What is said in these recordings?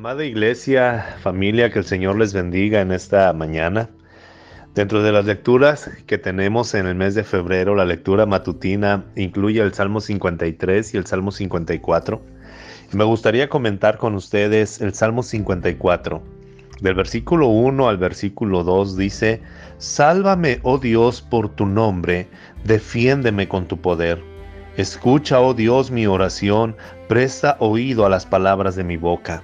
Amada iglesia, familia, que el Señor les bendiga en esta mañana. Dentro de las lecturas que tenemos en el mes de febrero, la lectura matutina incluye el Salmo 53 y el Salmo 54. me gustaría comentar con ustedes el Salmo 54. Del versículo 1 al versículo 2 dice, Sálvame, oh Dios, por tu nombre, defiéndeme con tu poder. Escucha, oh Dios, mi oración, presta oído a las palabras de mi boca.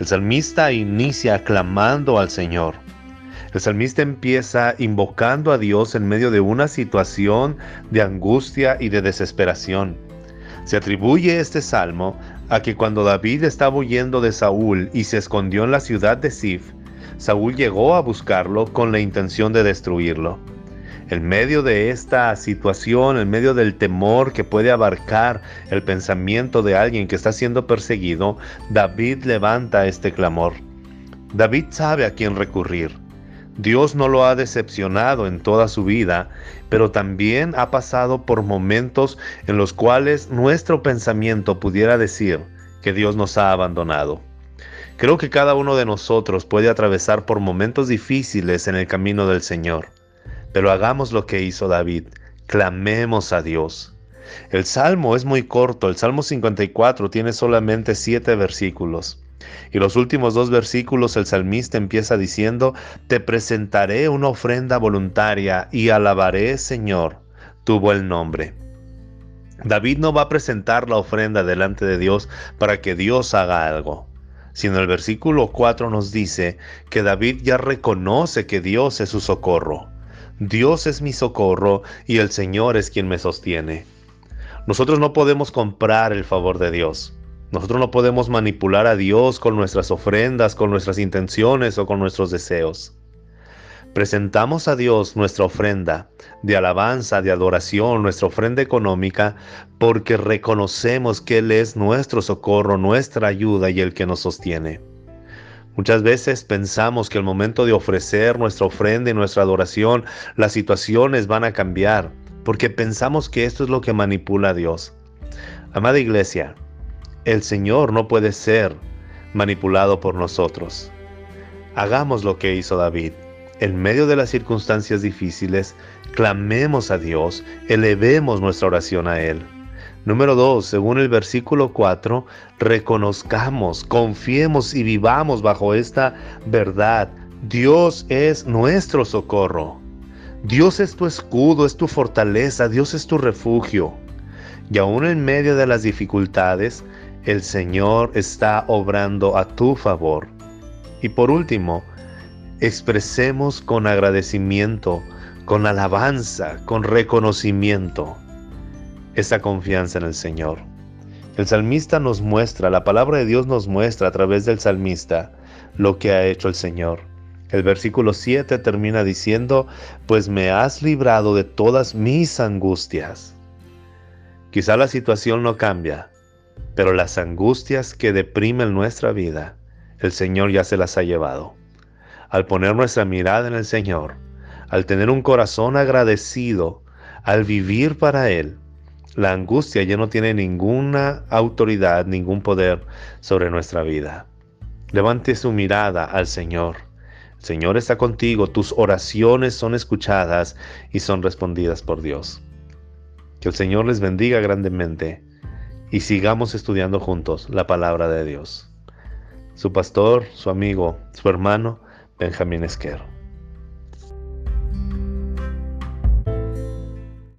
El salmista inicia clamando al Señor. El salmista empieza invocando a Dios en medio de una situación de angustia y de desesperación. Se atribuye este salmo a que cuando David estaba huyendo de Saúl y se escondió en la ciudad de Sif, Saúl llegó a buscarlo con la intención de destruirlo. En medio de esta situación, en medio del temor que puede abarcar el pensamiento de alguien que está siendo perseguido, David levanta este clamor. David sabe a quién recurrir. Dios no lo ha decepcionado en toda su vida, pero también ha pasado por momentos en los cuales nuestro pensamiento pudiera decir que Dios nos ha abandonado. Creo que cada uno de nosotros puede atravesar por momentos difíciles en el camino del Señor. Pero hagamos lo que hizo David, clamemos a Dios. El salmo es muy corto, el salmo 54 tiene solamente siete versículos. Y los últimos dos versículos el salmista empieza diciendo, Te presentaré una ofrenda voluntaria y alabaré, Señor, tu buen nombre. David no va a presentar la ofrenda delante de Dios para que Dios haga algo sino el versículo 4 nos dice que David ya reconoce que Dios es su socorro. Dios es mi socorro y el Señor es quien me sostiene. Nosotros no podemos comprar el favor de Dios. Nosotros no podemos manipular a Dios con nuestras ofrendas, con nuestras intenciones o con nuestros deseos. Presentamos a Dios nuestra ofrenda de alabanza, de adoración, nuestra ofrenda económica, porque reconocemos que Él es nuestro socorro, nuestra ayuda y el que nos sostiene. Muchas veces pensamos que el momento de ofrecer nuestra ofrenda y nuestra adoración, las situaciones van a cambiar, porque pensamos que esto es lo que manipula a Dios. Amada iglesia, el Señor no puede ser manipulado por nosotros. Hagamos lo que hizo David. En medio de las circunstancias difíciles, clamemos a Dios, elevemos nuestra oración a Él. Número 2, según el versículo 4, reconozcamos, confiemos y vivamos bajo esta verdad. Dios es nuestro socorro. Dios es tu escudo, es tu fortaleza, Dios es tu refugio. Y aún en medio de las dificultades, el Señor está obrando a tu favor. Y por último, expresemos con agradecimiento, con alabanza, con reconocimiento esa confianza en el Señor. El salmista nos muestra, la palabra de Dios nos muestra a través del salmista lo que ha hecho el Señor. El versículo 7 termina diciendo, pues me has librado de todas mis angustias. Quizá la situación no cambia, pero las angustias que deprimen nuestra vida, el Señor ya se las ha llevado. Al poner nuestra mirada en el Señor, al tener un corazón agradecido, al vivir para Él, la angustia ya no tiene ninguna autoridad, ningún poder sobre nuestra vida. Levante su mirada al Señor. El Señor está contigo, tus oraciones son escuchadas y son respondidas por Dios. Que el Señor les bendiga grandemente y sigamos estudiando juntos la palabra de Dios. Su pastor, su amigo, su hermano, Benjamín Esquero.